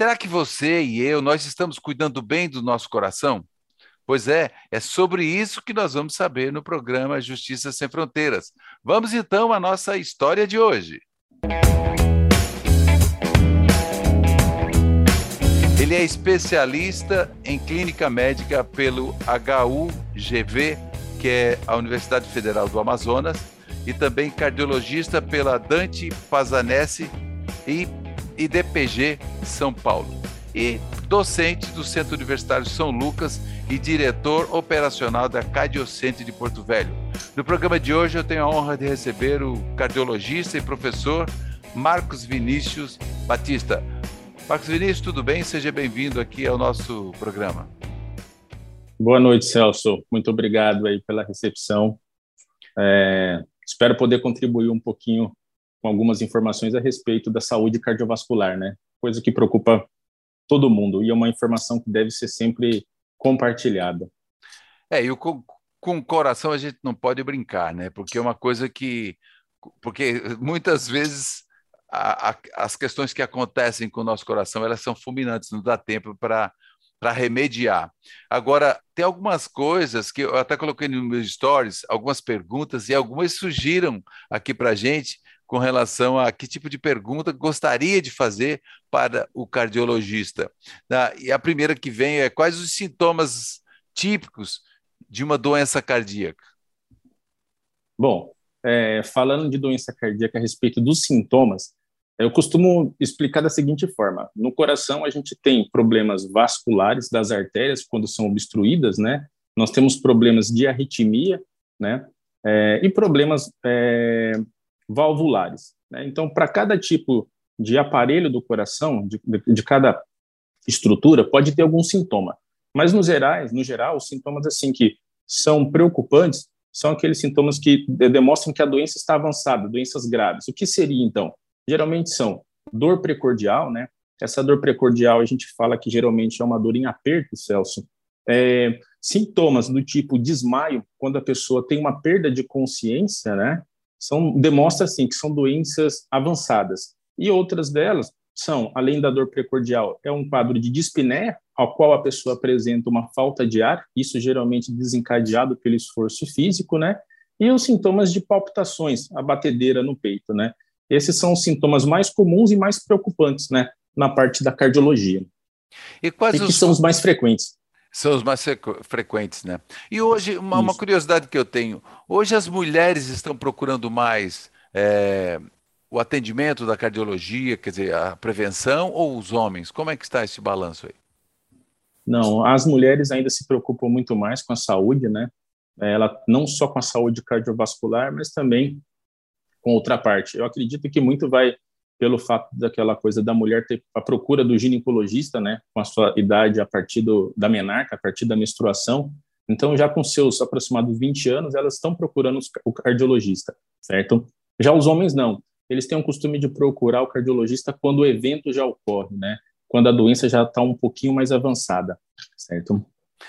Será que você e eu, nós estamos cuidando bem do nosso coração? Pois é, é sobre isso que nós vamos saber no programa Justiça Sem Fronteiras. Vamos então à nossa história de hoje. Ele é especialista em clínica médica pelo HUGV, que é a Universidade Federal do Amazonas, e também cardiologista pela Dante Pazanese e IDPG São Paulo. E docente do Centro Universitário São Lucas e diretor operacional da Cardiocente de Porto Velho. No programa de hoje eu tenho a honra de receber o cardiologista e professor Marcos Vinícius Batista. Marcos Vinícius, tudo bem? Seja bem-vindo aqui ao nosso programa. Boa noite, Celso. Muito obrigado aí pela recepção. É, espero poder contribuir um pouquinho com algumas informações a respeito da saúde cardiovascular, né? Coisa que preocupa todo mundo e é uma informação que deve ser sempre compartilhada. É, e o, com, o coração a gente não pode brincar, né? Porque é uma coisa que. Porque muitas vezes a, a, as questões que acontecem com o nosso coração elas são fulminantes, não dá tempo para para remediar. Agora, tem algumas coisas que eu até coloquei nos meus stories, algumas perguntas, e algumas surgiram aqui para a gente com relação a que tipo de pergunta gostaria de fazer para o cardiologista. E a primeira que vem é quais os sintomas típicos de uma doença cardíaca? Bom, é, falando de doença cardíaca a respeito dos sintomas, eu costumo explicar da seguinte forma: no coração a gente tem problemas vasculares das artérias quando são obstruídas, né? Nós temos problemas de arritmia, né? É, e problemas é, valvulares. Né? Então, para cada tipo de aparelho do coração, de, de, de, cada estrutura, pode ter algum sintoma. Mas, no, gerais, no geral, os sintomas assim que são preocupantes são aqueles sintomas que demonstram que a doença está avançada, doenças graves. O que seria, então? Geralmente são dor precordial, né? Essa dor precordial a gente fala que geralmente é uma dor em aperto, Celso. É, sintomas do tipo desmaio, quando a pessoa tem uma perda de consciência, né? São demonstra assim que são doenças avançadas. E outras delas são, além da dor precordial, é um quadro de dispneia, ao qual a pessoa apresenta uma falta de ar, isso geralmente desencadeado pelo esforço físico, né? E os sintomas de palpitações, a batedeira no peito, né? Esses são os sintomas mais comuns e mais preocupantes, né, na parte da cardiologia. E quais e os... que são os mais frequentes? São os mais frequentes, né? E hoje, uma, uma, curiosidade que eu tenho: hoje as mulheres estão procurando mais é, o atendimento da cardiologia, quer dizer, a prevenção, ou os homens? Como é que está esse balanço aí? Não, as mulheres ainda se preocupam muito mais com a saúde, né? Ela não só com a saúde cardiovascular, mas também com outra parte. Eu acredito que muito vai pelo fato daquela coisa da mulher ter a procura do ginecologista, né, com a sua idade a partir do, da menarca, a partir da menstruação. Então, já com seus aproximados 20 anos, elas estão procurando o cardiologista, certo? Já os homens não. Eles têm o costume de procurar o cardiologista quando o evento já ocorre, né? Quando a doença já está um pouquinho mais avançada, certo?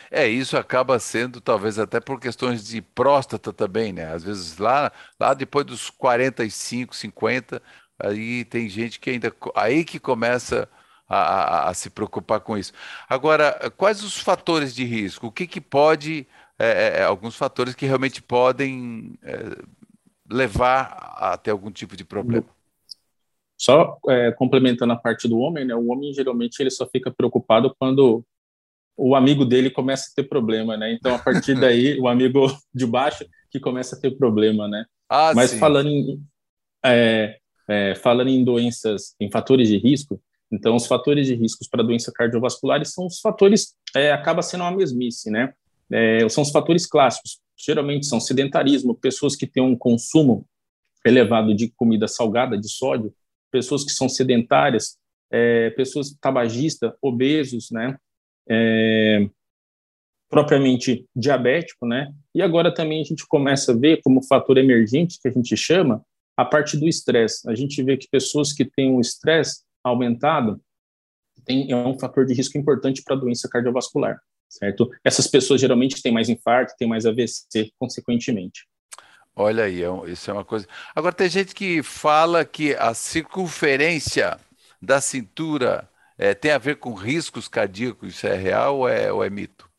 É, isso acaba sendo talvez até por questões de próstata também, né? Às vezes lá, lá depois dos 45, 50, aí tem gente que ainda aí que começa a, a, a se preocupar com isso. Agora, quais os fatores de risco? O que, que pode é, é, é alguns fatores que realmente podem é, levar a ter algum tipo de problema? Só é, complementando a parte do homem, né? O homem geralmente ele só fica preocupado quando o amigo dele começa a ter problema, né? Então a partir daí o amigo de baixo que começa a ter problema, né? Ah, Mas sim. falando em, é, é, falando em doenças, em fatores de risco, então os fatores de riscos para doença cardiovascular são os fatores, é, acaba sendo uma mesmice, né? É, são os fatores clássicos, geralmente são sedentarismo, pessoas que têm um consumo elevado de comida salgada, de sódio, pessoas que são sedentárias, é, pessoas tabagistas, obesos, né? É, propriamente diabético, né? E agora também a gente começa a ver como fator emergente, que a gente chama, a parte do estresse. A gente vê que pessoas que têm um estresse aumentado tem, é um fator de risco importante para a doença cardiovascular, certo? Essas pessoas geralmente têm mais infarto, têm mais AVC, consequentemente. Olha aí, é isso é uma coisa. Agora, tem gente que fala que a circunferência da cintura é, tem a ver com riscos cardíacos? Isso é real ou é, ou é mito?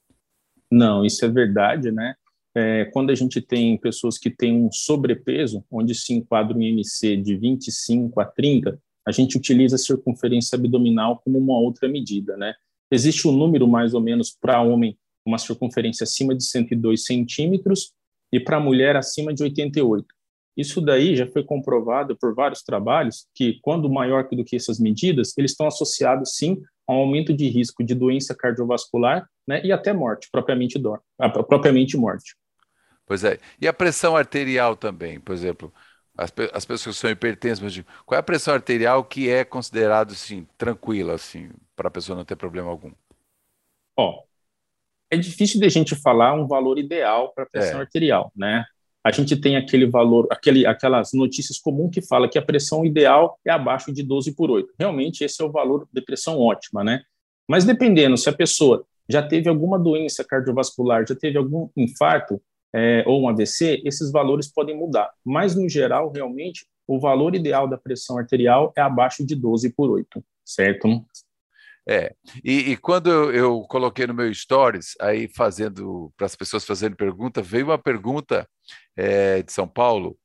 Não, isso é verdade, né? É, quando a gente tem pessoas que têm um sobrepeso, onde se enquadra um IMC de 25 a 30, a gente utiliza a circunferência abdominal como uma outra medida, né? Existe um número mais ou menos para homem, uma circunferência acima de 102 centímetros e para mulher acima de 88. Isso daí já foi comprovado por vários trabalhos que, quando maior do que essas medidas, eles estão associados sim a um aumento de risco de doença cardiovascular né, e até morte, propriamente, do, propriamente morte. Pois é. E a pressão arterial também, por exemplo, as, as pessoas que são hipertensas, qual é a pressão arterial que é considerado assim, tranquila, assim, para a pessoa não ter problema algum? Ó, é difícil de a gente falar um valor ideal para a pressão é. arterial, né? A gente tem aquele valor, aquele, aquelas notícias comuns que fala que a pressão ideal é abaixo de 12 por 8. Realmente esse é o valor de pressão ótima, né? Mas dependendo se a pessoa já teve alguma doença cardiovascular, já teve algum infarto, é, ou um AVC, esses valores podem mudar. Mas, no geral, realmente, o valor ideal da pressão arterial é abaixo de 12 por 8, certo? É, e, e quando eu, eu, coloquei no meu stories, aí fazendo, para as pessoas fazendo pergunta, veio uma pergunta é, de São Paulo,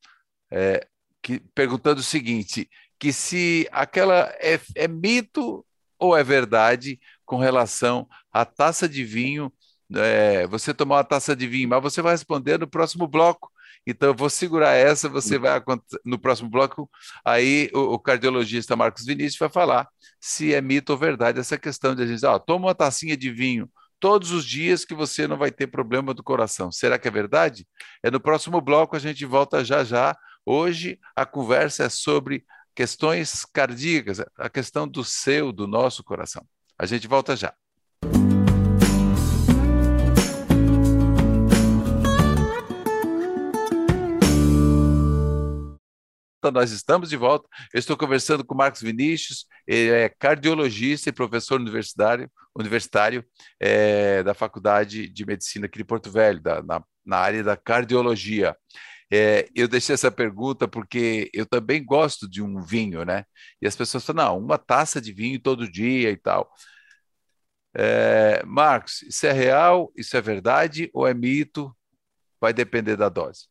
é, que, perguntando o seguinte, que se aquela é, é mito ou é verdade com relação à taça de vinho é, você tomar uma taça de vinho, mas você vai responder no próximo bloco. Então, eu vou segurar essa, você vai no próximo bloco, aí o, o, cardiologista Marcos Vinícius vai falar se é mito ou verdade essa questão de a gente, ó, toma uma tacinha de vinho todos os dias que você não vai ter problema do coração. Será que é verdade? É no próximo bloco, a gente volta já já. Hoje a conversa é sobre questões cardíacas, a questão do seu, do nosso coração. A gente volta já. Nós estamos de volta. Eu estou conversando com o Marcos Vinícius, ele é cardiologista e professor universitário, universitário é, da Faculdade de Medicina aqui de Porto Velho, da, na, na área da cardiologia. É, eu deixei essa pergunta porque eu também gosto de um vinho, né? E as pessoas falam, não, uma taça de vinho todo dia e tal. É, Marcos, isso é real? Isso é verdade ou é mito? Vai depender da dose.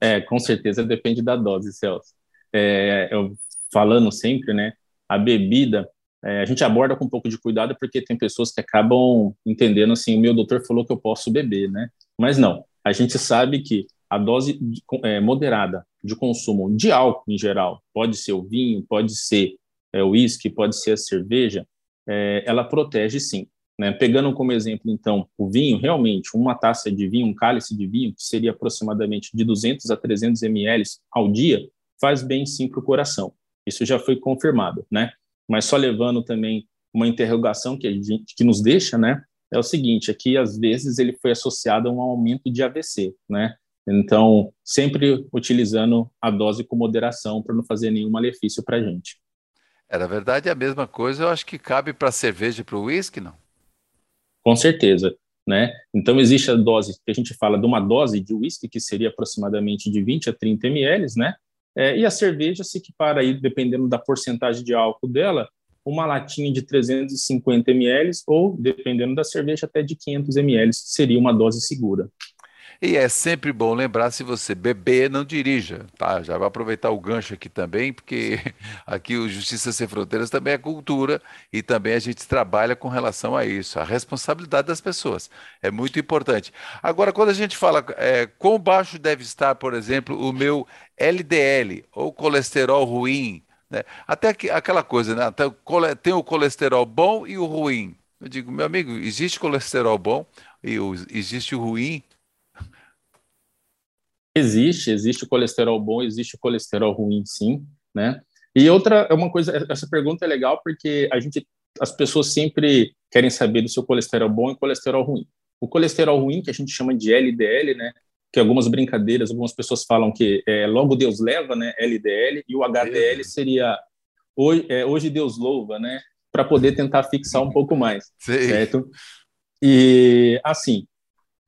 É, com certeza depende da dose, Celso. É, eu falando sempre, né, a bebida, é, a gente aborda com um pouco de cuidado porque tem pessoas que acabam entendendo assim, o meu doutor falou que eu posso beber, né? Mas não, a gente sabe que a dose é, moderada de consumo de álcool em geral, pode ser o vinho, pode ser é, o uísque, pode ser a cerveja, é, ela protege sim. Né? Pegando como exemplo, então, o vinho, realmente, uma taça de vinho, um cálice de vinho, que seria aproximadamente de 200 a 300 ml ao dia, faz bem sim para o coração. Isso já foi confirmado, né? Mas só levando também uma interrogação que, a gente, que nos deixa, né? É o seguinte, aqui às vezes ele foi associado a um aumento de AVC, né? Então, sempre utilizando a dose com moderação para não fazer nenhum malefício para a gente. É, na verdade, é a mesma coisa, eu acho que cabe para cerveja e para o uísque, não? Com certeza, né? Então existe a dose que a gente fala de uma dose de uísque que seria aproximadamente de 20 a 30 ml, né? É, e a cerveja se equipara aí, dependendo da porcentagem de álcool dela, uma latinha de 350 ml ou, dependendo da cerveja, até de 500 ml seria uma dose segura. E é sempre bom lembrar, se você beber, não dirija, tá? Já vou aproveitar o gancho aqui também, porque aqui o Justiça Sem Fronteiras também é cultura e também a gente trabalha com relação a isso, a responsabilidade das pessoas. É muito importante. Agora, quando a gente fala é, quão baixo deve estar, por exemplo, o meu LDL ou colesterol ruim, né? até aquela coisa, né? Até tem o colesterol bom e o ruim. Eu digo, meu amigo, existe colesterol bom e existe o ruim? Existe, existe o colesterol bom, existe o colesterol ruim, sim, né? E outra, é uma coisa, essa pergunta é legal porque a gente, as pessoas sempre querem saber do seu colesterol bom e colesterol ruim. O colesterol ruim, que a gente chama de LDL, né? Que algumas brincadeiras, algumas pessoas falam que é, logo Deus leva, né? LDL, e o HDL seria hoje, é, hoje Deus louva, né? Para poder tentar fixar um pouco mais, Sim. certo? E assim,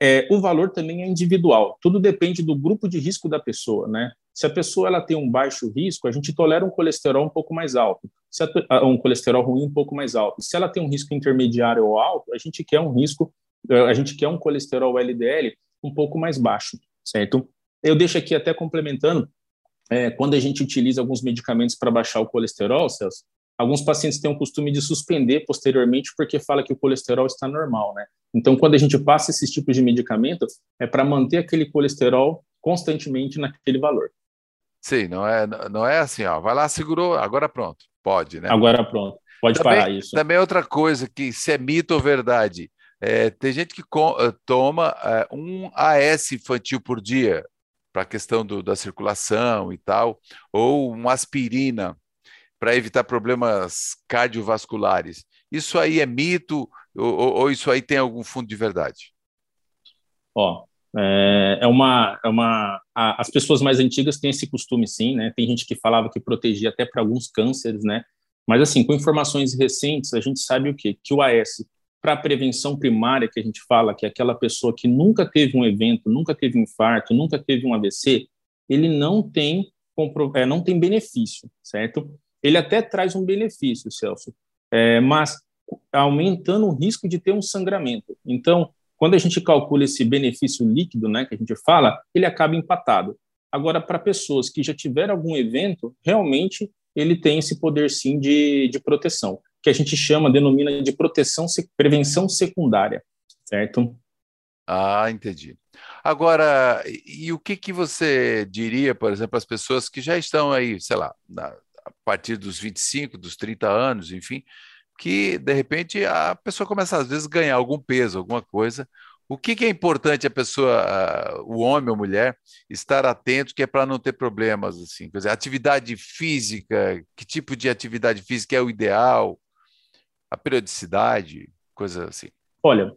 é, o valor também é individual. Tudo depende do grupo de risco da pessoa, né? Se a pessoa ela tem um baixo risco, a gente tolera um colesterol um pouco mais alto. a, um colesterol ruim um pouco mais alto. Se ela tem um risco intermediário ou alto, a gente quer um risco, eh, a gente quer um colesterol LDL um pouco mais baixo, certo? Eu deixo aqui até complementando, é, quando a gente utiliza alguns medicamentos para baixar o colesterol, Celso, alguns pacientes têm o costume de suspender posteriormente porque fala que o colesterol está normal, né? Então, quando a gente passa esses tipos de medicamento, é para manter aquele colesterol constantemente naquele valor. Sim, não é, não é assim, ó, vai lá, segurou, agora pronto, pode, né? Agora pronto, pode também, parar isso. Também outra coisa que se é mito ou verdade, é, tem gente que com, uh, toma uh, um AS infantil por dia para a questão do, da circulação e tal, ou uma aspirina para evitar problemas cardiovasculares. Isso aí é mito ou, ou, isso aí tem algum fundo de verdade? Ó, é, é uma, é uma. A, as pessoas mais antigas têm esse costume, sim, né? Tem gente que falava que protegia até para alguns cânceres, né? Mas assim, com informações recentes, a gente sabe o quê? Que o AS para a prevenção primária que a gente fala, que é aquela pessoa que nunca teve um evento, nunca teve um infarto, nunca teve um AVC, ele não tem é, não tem benefício, certo? Ele até traz um benefício, Celso, é, mas aumentando o risco de ter um sangramento. Então, quando a gente calcula esse benefício líquido, né, que a gente fala, ele acaba empatado. Agora, para pessoas que já tiveram algum evento, realmente ele tem esse poder sim de, de proteção que a gente chama, denomina de proteção, prevenção secundária, certo? Ah, entendi. Agora, e o que, que você diria, por exemplo, às pessoas que já estão aí, sei lá, na, a partir dos 25, dos 30 anos, enfim, que de repente a pessoa começa às vezes a ganhar algum peso, alguma coisa. O que, que é importante a pessoa, o homem ou mulher, estar atento, que é para não ter problemas assim? Quer dizer, atividade física, que tipo de atividade física é o ideal? a periodicidade, coisas assim? Olha,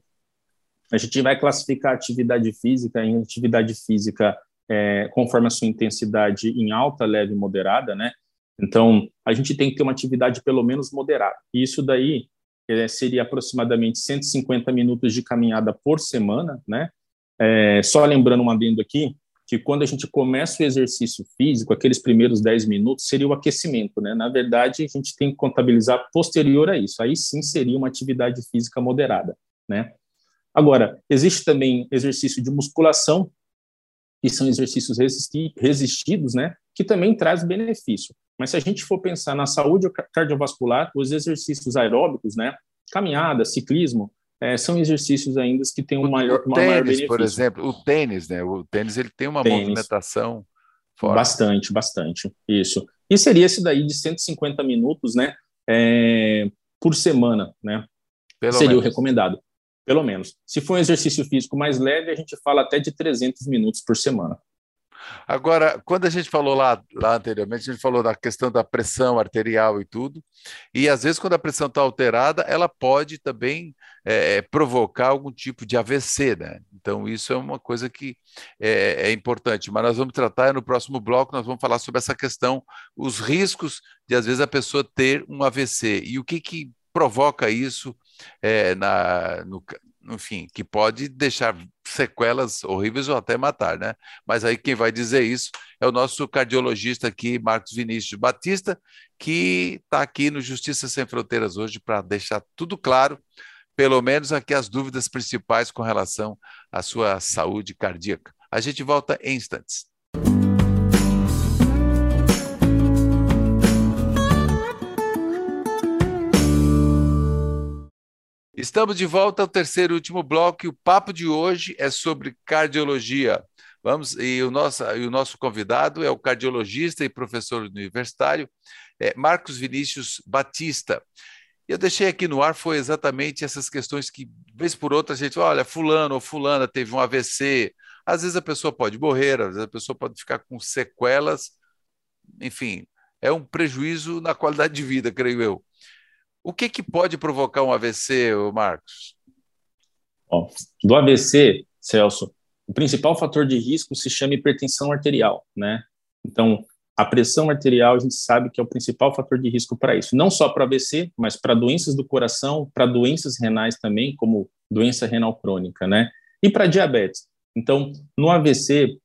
a gente vai classificar atividade física em atividade física é, conforme a sua intensidade em alta, leve e moderada, né? Então, a gente tem que ter uma atividade pelo menos moderada. E isso daí é, seria aproximadamente 150 minutos de caminhada por semana, né? É, só lembrando um adendo aqui, que quando a gente começa o exercício físico, aqueles primeiros 10 minutos seria o aquecimento, né? Na verdade, a gente tem que contabilizar posterior a isso. Aí sim seria uma atividade física moderada, né? Agora, existe também exercício de musculação, que são exercícios resisti resistidos, né? Que também traz benefício. Mas se a gente for pensar na saúde cardiovascular, os exercícios aeróbicos, né? Caminhada, ciclismo, é, são exercícios ainda que têm um maior, o tênis, maior benefício. por exemplo, o tênis, né? O tênis ele tem uma tênis. movimentação forte. Bastante, bastante. Isso. E seria esse daí de 150 minutos, né? É, por semana, né? Pelo seria menos. o recomendado. Pelo menos. Se for um exercício físico mais leve, a gente fala até de 300 minutos por semana. Agora, quando a gente falou lá, lá anteriormente, a gente falou da questão da pressão arterial e tudo, e às vezes quando a pressão está alterada, ela pode também é, é provocar algum tipo de AVC, né? Então isso é uma coisa que é, é, importante. Mas nós vamos tratar no próximo bloco, nós vamos falar sobre essa questão, os riscos de às vezes a pessoa ter um AVC e o que que provoca isso é, na, no, enfim, que pode deixar sequelas horríveis ou até matar, né? Mas aí quem vai dizer isso é o nosso cardiologista aqui, Marcos Vinícius Batista, que está aqui no Justiça Sem Fronteiras hoje para deixar tudo claro, pelo menos aqui as dúvidas principais com relação à sua saúde cardíaca. A gente volta em instantes. Estamos de volta ao terceiro e último bloco e o papo de hoje é sobre cardiologia. Vamos e o nosso, e o nosso convidado é o cardiologista e professor universitário é Marcos Vinícius Batista. Eu deixei aqui no ar foi exatamente essas questões que vez por outra a gente, olha, fulano ou fulana teve um AVC. Às vezes a pessoa pode morrer, às vezes a pessoa pode ficar com sequelas. Enfim, é um prejuízo na qualidade de vida, creio eu. O que, que pode provocar um AVC, Marcos? Bom, do AVC, Celso, o principal fator de risco se chama hipertensão arterial, né? Então, a pressão arterial a gente sabe que é o principal fator de risco para isso, não só para AVC, mas para doenças do coração, para doenças renais também, como doença renal crônica, né? E para diabetes. Então, no AVC,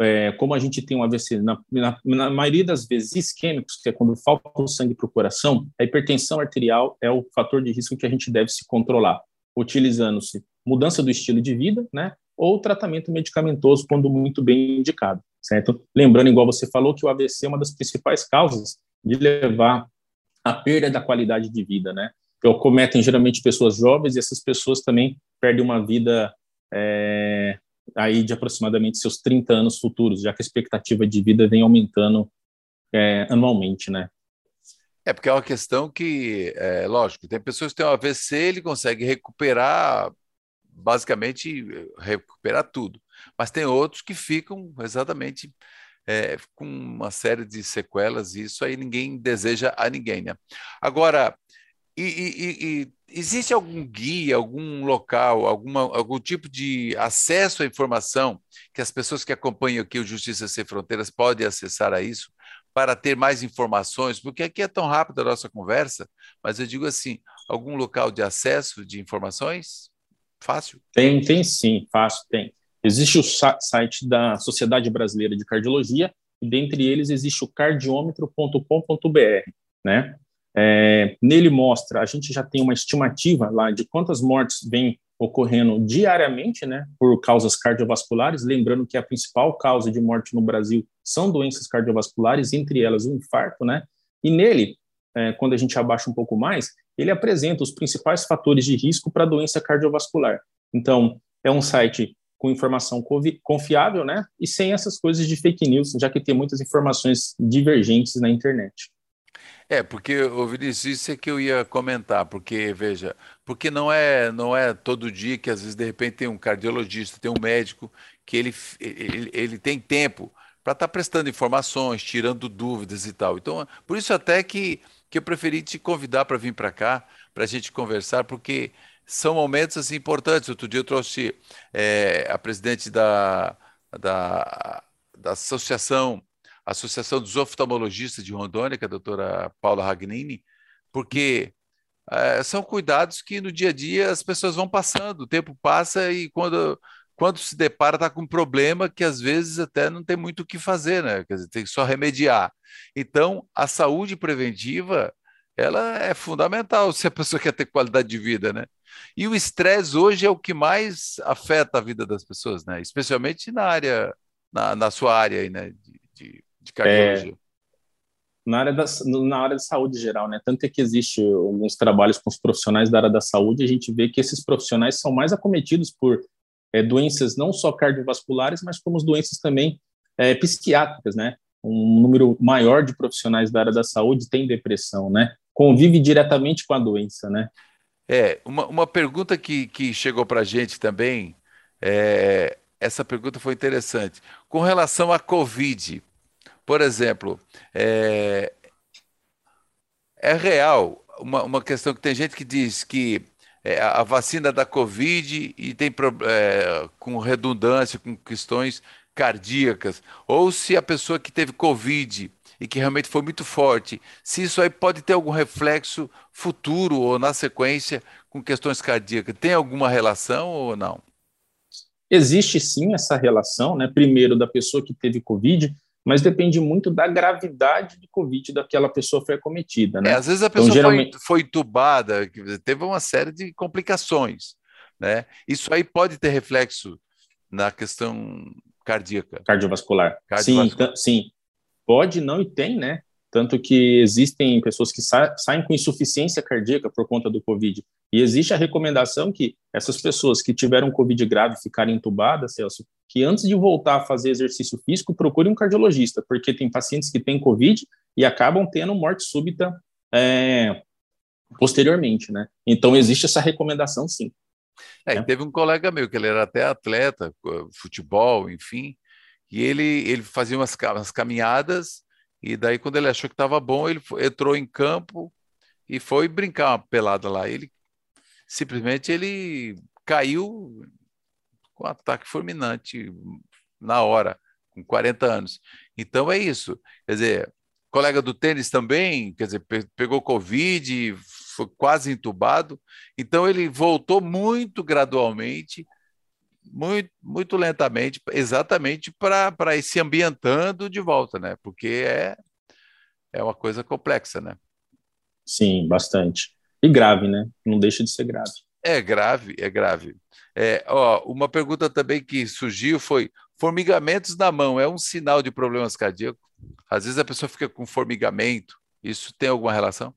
é, como a gente tem um AVC, na, na, na, maioria das vezes isquêmicos, que é quando falta o sangue para o coração, a hipertensão arterial é o fator de risco que a gente deve se controlar, utilizando-se mudança do estilo de vida, né, ou tratamento medicamentoso quando muito bem indicado, certo? Lembrando, igual você falou, que o AVC é uma das principais causas de levar à perda da qualidade de vida, né? Que cometem geralmente pessoas jovens e essas pessoas também perdem uma vida é, aí de aproximadamente seus 30 anos futuros, já que a expectativa de vida vem aumentando é, anualmente, né? É porque é uma questão que, é, lógico, tem pessoas que têm um AVC, ele consegue recuperar, basicamente recuperar tudo, mas tem outros que ficam exatamente é, com uma série de sequelas e isso aí ninguém deseja a ninguém, né? Agora, e, e, e, existe algum guia, algum local, alguma, algum tipo de acesso à informação que as pessoas que acompanham aqui o Justiça Sem Fronteiras podem acessar a isso para ter mais informações? Porque aqui é tão rápida a nossa conversa, mas eu digo assim, algum local de acesso de informações? Fácil? Tem, tem sim, fácil, tem. Existe o site da Sociedade Brasileira de Cardiologia e dentre eles existe o cardiômetro.com.br, né? É, nele mostra, a gente já tem uma estimativa lá de quantas mortes vêm ocorrendo diariamente, né, por causas cardiovasculares, lembrando que a principal causa de morte no Brasil são doenças cardiovasculares, entre elas o infarto, né, e nele, é, quando a gente abaixa um pouco mais, ele apresenta os principais fatores de risco para doença cardiovascular. Então, é um site com informação confiável, né, e sem essas coisas de fake news, já que tem muitas informações divergentes na internet. É, porque, o Vinícius, isso é que eu ia comentar, porque, veja, porque não é, não é todo dia que, às vezes, de repente, tem um cardiologista, tem um médico, que ele, ele, ele tem tempo para estar tá prestando informações, tirando dúvidas e tal. Então, por isso até que, que eu preferi te convidar para vir para cá, para a gente conversar, porque são momentos assim, importantes. Outro dia eu trouxe é, a presidente da, da, da Associação Associação dos Oftalmologistas de Rondônia, que é a doutora Paula Ragnini, porque é, são cuidados que no dia a dia as pessoas vão passando, o tempo passa e quando, quando se depara está com um problema que às vezes até não tem muito o que fazer, né? Quer dizer, tem que só remediar. Então, a saúde preventiva ela é fundamental se a pessoa quer ter qualidade de vida, né? E o estresse hoje é o que mais afeta a vida das pessoas, né? Especialmente na área, na, na sua área aí, né? De, de de cardiologia? É, na área da, na área de saúde geral, né? Tanto é que existe alguns trabalhos com os profissionais da área da saúde, a gente vê que esses profissionais são mais acometidos por é, doenças não só cardiovasculares, mas como doenças também é, psiquiátricas, né? Um número maior de profissionais da área da saúde tem depressão, né? Convive diretamente com a doença, né? É, uma, uma pergunta que, que chegou para a gente também, é, essa pergunta foi interessante. Com relação à Covid, por exemplo, é, é real uma, uma questão que tem gente que diz que é, a vacina da Covid e tem é, com redundância, com questões cardíacas, ou se a pessoa que teve Covid e que realmente foi muito forte, se isso aí pode ter algum reflexo futuro ou na sequência com questões cardíacas. Tem alguma relação ou não? Existe sim essa relação, né? Primeiro da pessoa que teve Covid, mas depende muito da gravidade de Covid daquela pessoa foi acometida, né? É, às vezes a então, pessoa então, geralmente... foi, foi entubada, teve uma série de complicações, né? Isso aí pode ter reflexo na questão cardíaca. Cardiovascular. Cardiovascular. Sim, sim. Pode, não e tem, né? Tanto que existem pessoas que sa saem com insuficiência cardíaca por conta do Covid. E existe a recomendação que essas pessoas que tiveram Covid grave ficarem entubadas, Celso, que antes de voltar a fazer exercício físico, procure um cardiologista, porque tem pacientes que têm Covid e acabam tendo morte súbita é, posteriormente, né? Então, existe essa recomendação, sim. É, é. Teve um colega meu, que ele era até atleta, futebol, enfim, e ele, ele fazia umas, umas caminhadas e daí, quando ele achou que estava bom, ele entrou em campo e foi brincar uma pelada lá. Ele simplesmente ele caiu com um ataque fulminante na hora, com 40 anos. Então é isso. Quer dizer, colega do tênis também, quer dizer, pegou Covid, foi quase entubado. Então ele voltou muito gradualmente muito, muito lentamente, exatamente para ir se ambientando de volta, né? Porque é, é uma coisa complexa, né? Sim, bastante. E grave, né? Não deixa de ser grave. É grave, é grave. É, ó, uma pergunta também que surgiu foi: formigamentos na mão é um sinal de problemas cardíacos? Às vezes a pessoa fica com formigamento. Isso tem alguma relação?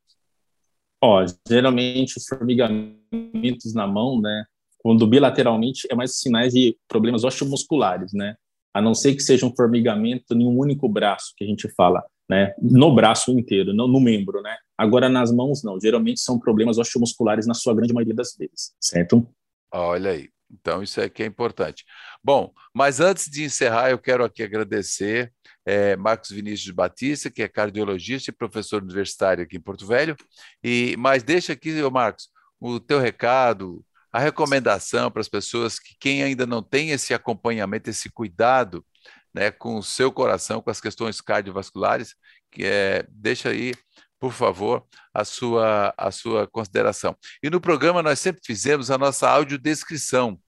Ó, geralmente os formigamentos na mão, né, quando bilateralmente, é mais sinais de problemas osteomusculares, né? A não ser que seja um formigamento em um único braço, que a gente fala, né? No braço inteiro, não no membro, né? Agora, nas mãos, não. Geralmente são problemas osteomusculares na sua grande maioria das vezes, certo? Olha aí. Então, isso é que é importante. Bom, mas antes de encerrar, eu quero aqui agradecer é, Marcos Vinícius Batista, que é cardiologista e professor universitário aqui em Porto Velho. E, mas deixa aqui, Marcos, o teu recado, a recomendação para as pessoas que quem ainda não tem esse acompanhamento, esse cuidado né, com o seu coração, com as questões cardiovasculares, que é, deixa aí, por favor, a sua, a sua consideração. E no programa nós sempre fizemos a nossa audiodescrição,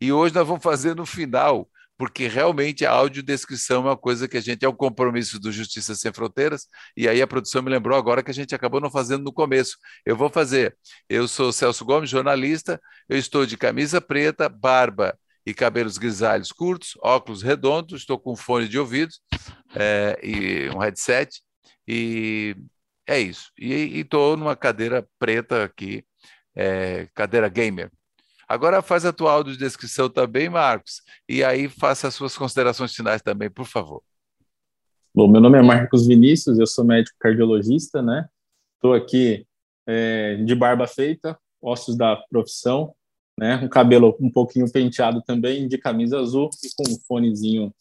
e hoje nós vamos fazer no final, porque realmente a audiodescrição é uma coisa que a gente é um compromisso do Justiça Sem Fronteiras, e aí a produção me lembrou agora que a gente acabou não fazendo no começo. Eu vou fazer. Eu sou Celso Gomes, jornalista, eu estou de camisa preta, barba e cabelos grisalhos curtos, óculos redondos, estou com fone de ouvido é, e um headset, e é isso. E estou numa cadeira preta aqui, é, cadeira gamer. Agora faz a tua audiodescrição também, Marcos, e aí faça as suas considerações finais também, por favor. Bom, meu nome é Marcos Vinícius, eu sou médico cardiologista, né? Estou aqui é, de barba feita, ossos da profissão, né? Um cabelo um pouquinho penteado também, de camisa azul e com um fonezinho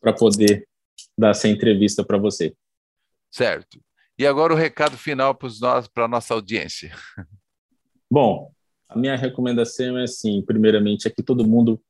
para poder dar essa entrevista para você. Certo. E agora o recado final para a nossa audiência. Bom, a minha recomendação é assim, primeiramente, é que todo mundo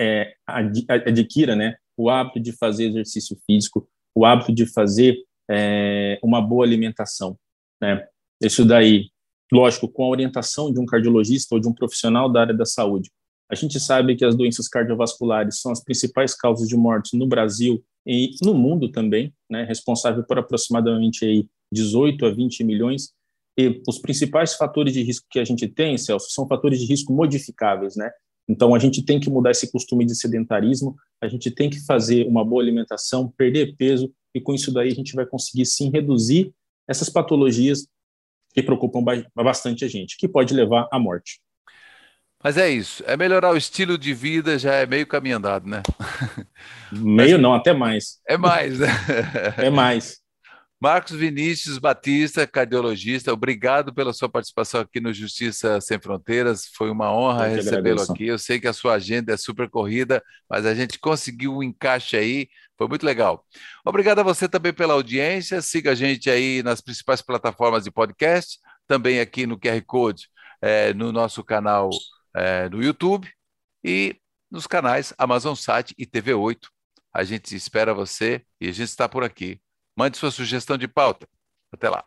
é, adquira né, o hábito de fazer exercício físico, o hábito de fazer é, uma boa alimentação. Né? Isso daí, lógico, com a orientação de um cardiologista ou de um profissional da área da saúde. A gente sabe que as doenças cardiovasculares são as principais causas de morte no Brasil e no mundo também, né, responsável por aproximadamente aí 18 a 20 milhões e os principais fatores de risco que a gente tem, Celso, são fatores de risco modificáveis, né? Então, a gente tem que mudar esse costume de sedentarismo, a gente tem que fazer uma boa alimentação, perder peso, e com isso daí a gente vai conseguir sim reduzir essas patologias que preocupam bastante a gente, que pode levar à morte. Mas é isso, é melhorar o estilo de vida, já é meio caminho andado, né? Meio Mas, não, até mais. É mais, né? É mais. Marcos Vinícius Batista, cardiologista, obrigado pela sua participação aqui no Justiça Sem Fronteiras. Foi uma honra recebê-lo aqui. Eu sei que a sua agenda é super corrida, mas a gente conseguiu um encaixe aí. Foi muito legal. Obrigado a você também pela audiência. Siga a gente aí nas principais plataformas de podcast, também aqui no QR Code, é, no nosso canal é, no YouTube e nos canais Amazon Sat e TV8. A gente espera você e a gente está por aqui. Mande sua sugestão de pauta. Até lá.